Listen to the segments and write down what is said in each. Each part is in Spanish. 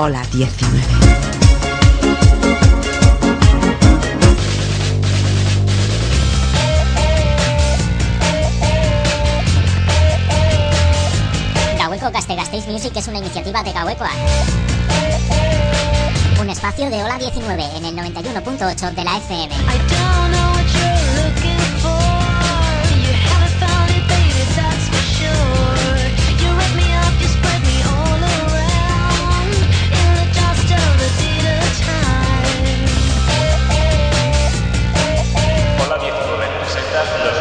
Hola 19. Gaweco Castegastéis Music es una iniciativa de Gaweco Un espacio de Hola 19 en el 91.8 de la FM. That's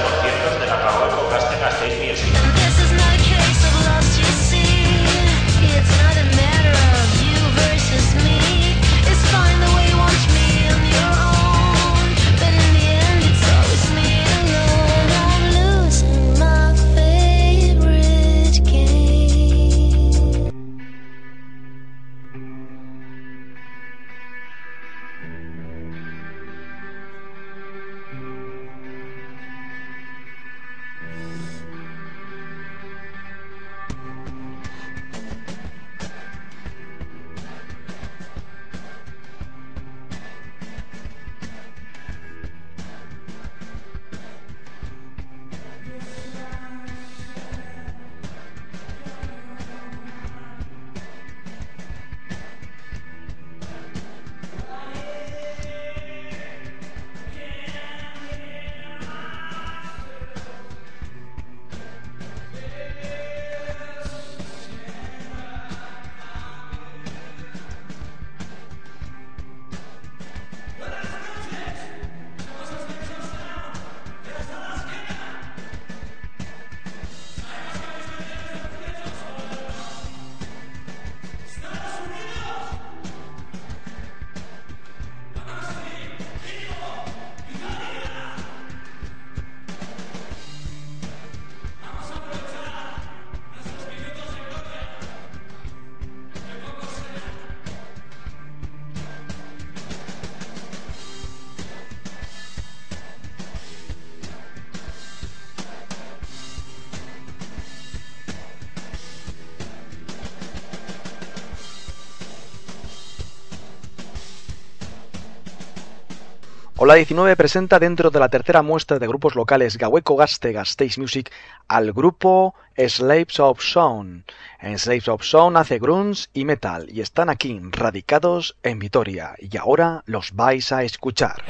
Hola 19 presenta dentro de la tercera muestra de grupos locales Gaweco Gaste Gasteis Music al grupo Slaves of Sound. En Slaves of Sound hace grunge y metal y están aquí radicados en Vitoria y ahora los vais a escuchar.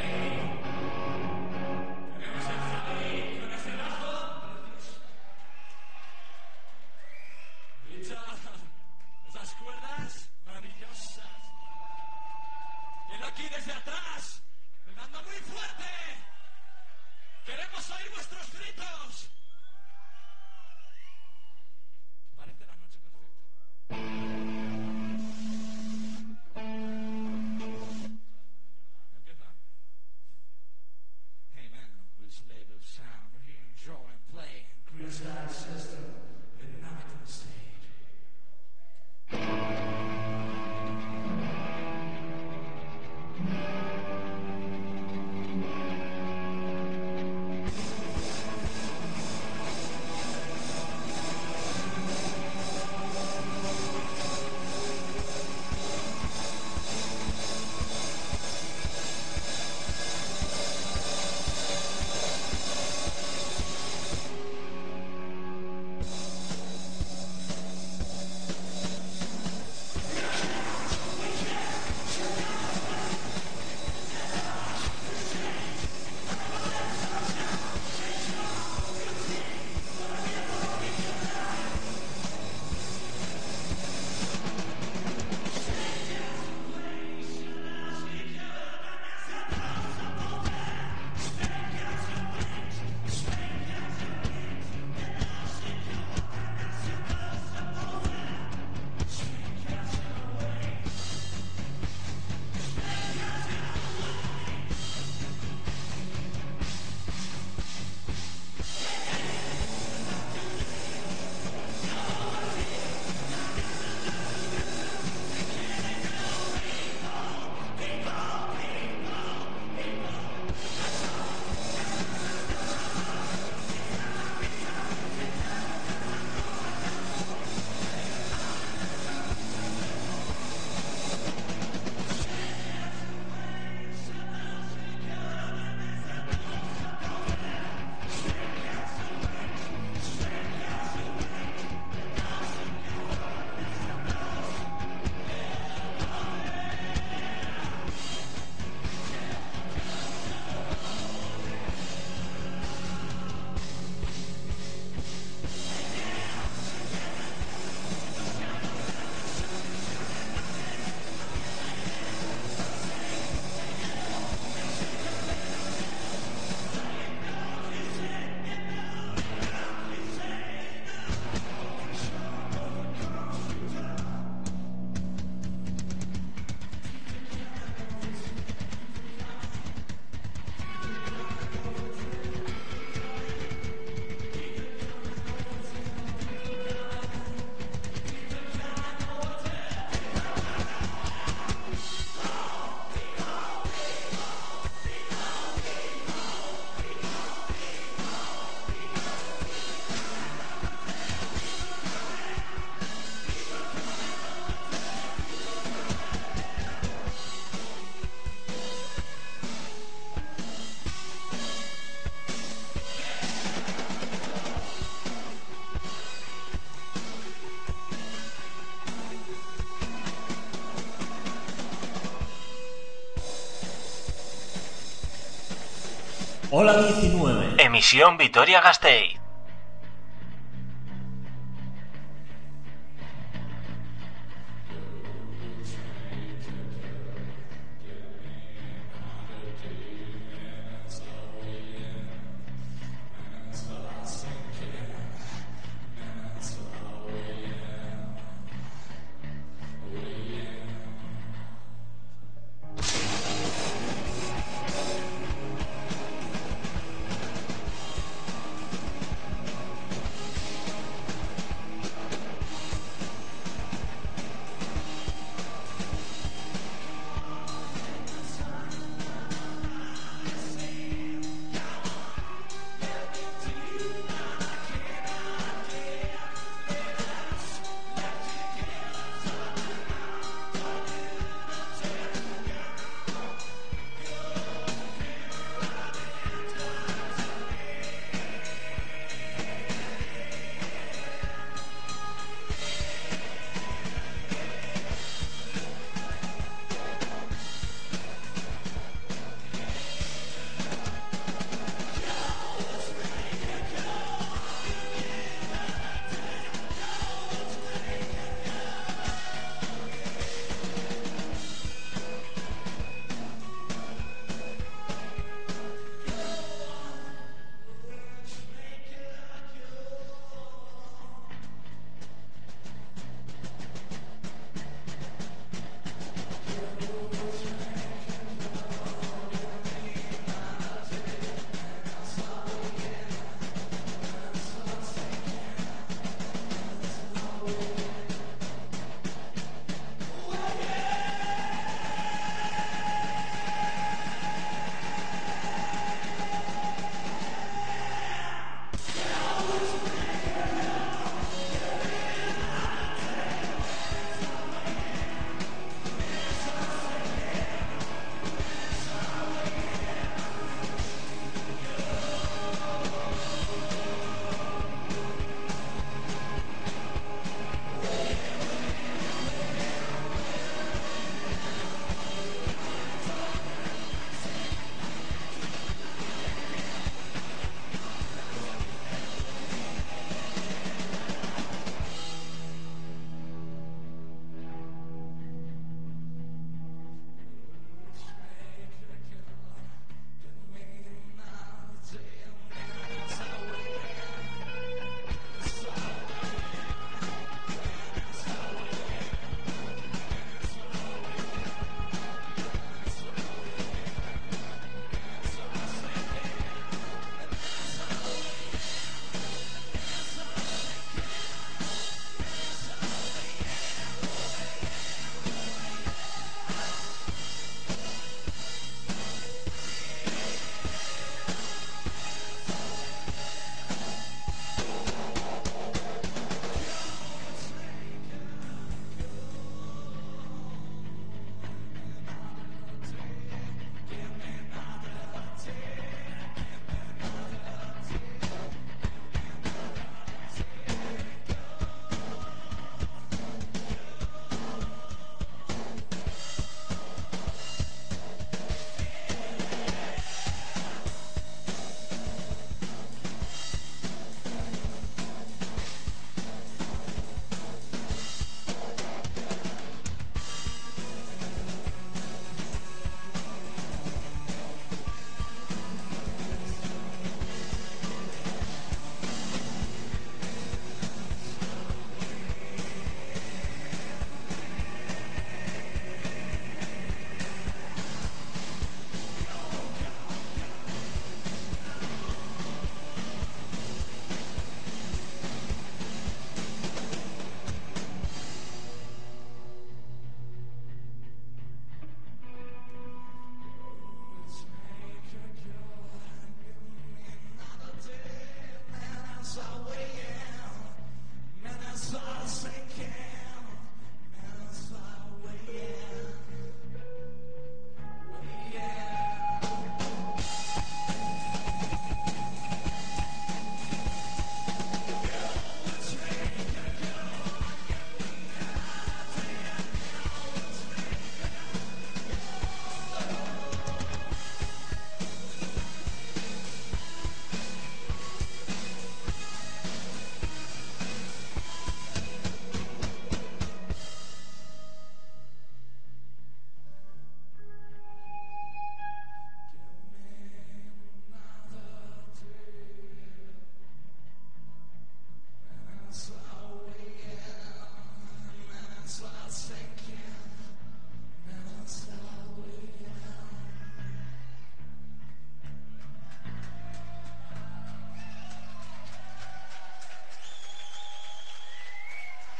Hola 19. Emisión Vitoria Gasteiz.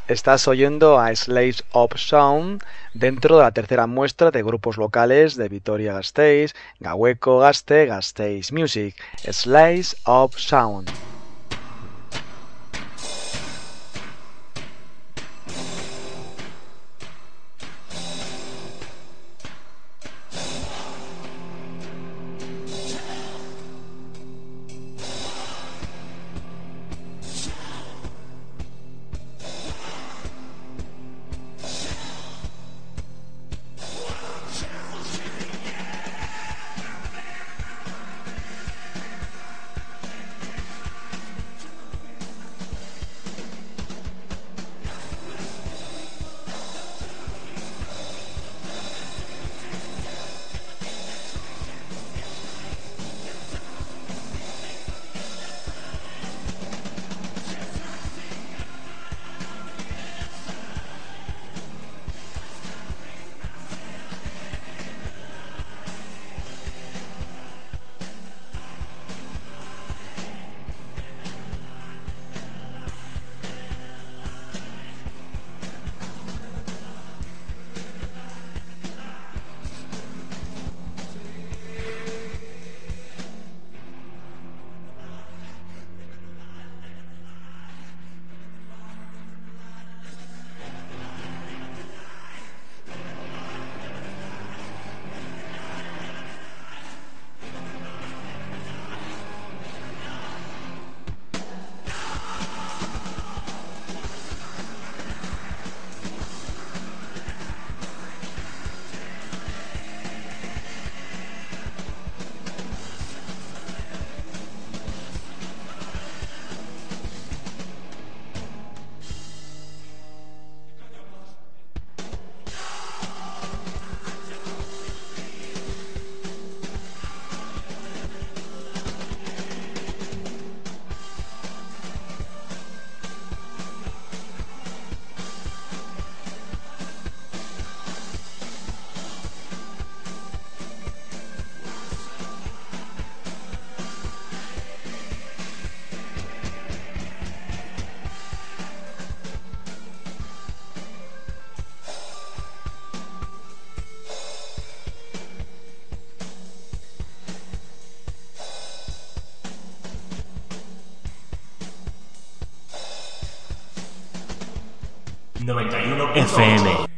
Estás oyendo a Slaves of Sound dentro de la tercera muestra de grupos locales de Vitoria-Gasteiz, Gahueco Gaste, Gasteiz Music, Slaves of Sound. FM.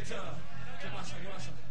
Great. up? ¿Qué pasa? ¿Qué pasa?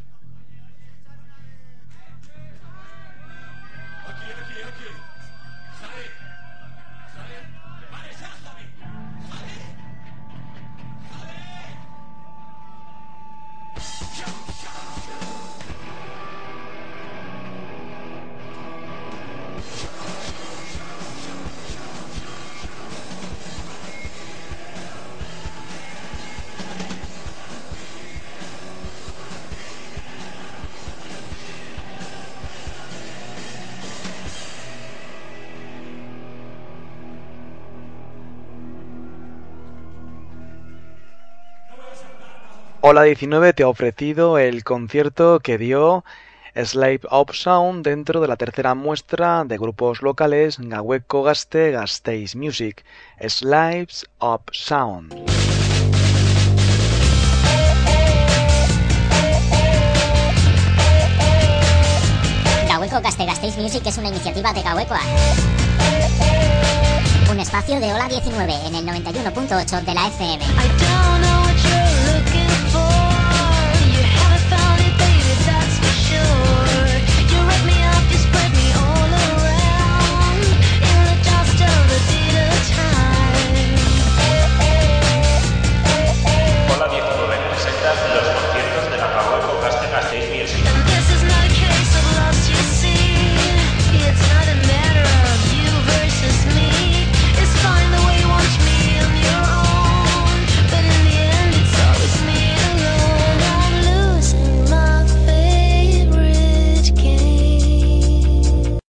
Hola 19 te ha ofrecido el concierto que dio Slave of Sound dentro de la tercera muestra de grupos locales Gaweco Gaste Gasteiz Music, Slaves of Sound. Gaste Gasteiz Music es una iniciativa de Gaweco Un espacio de Hola 19 en el 91.8 de la FM.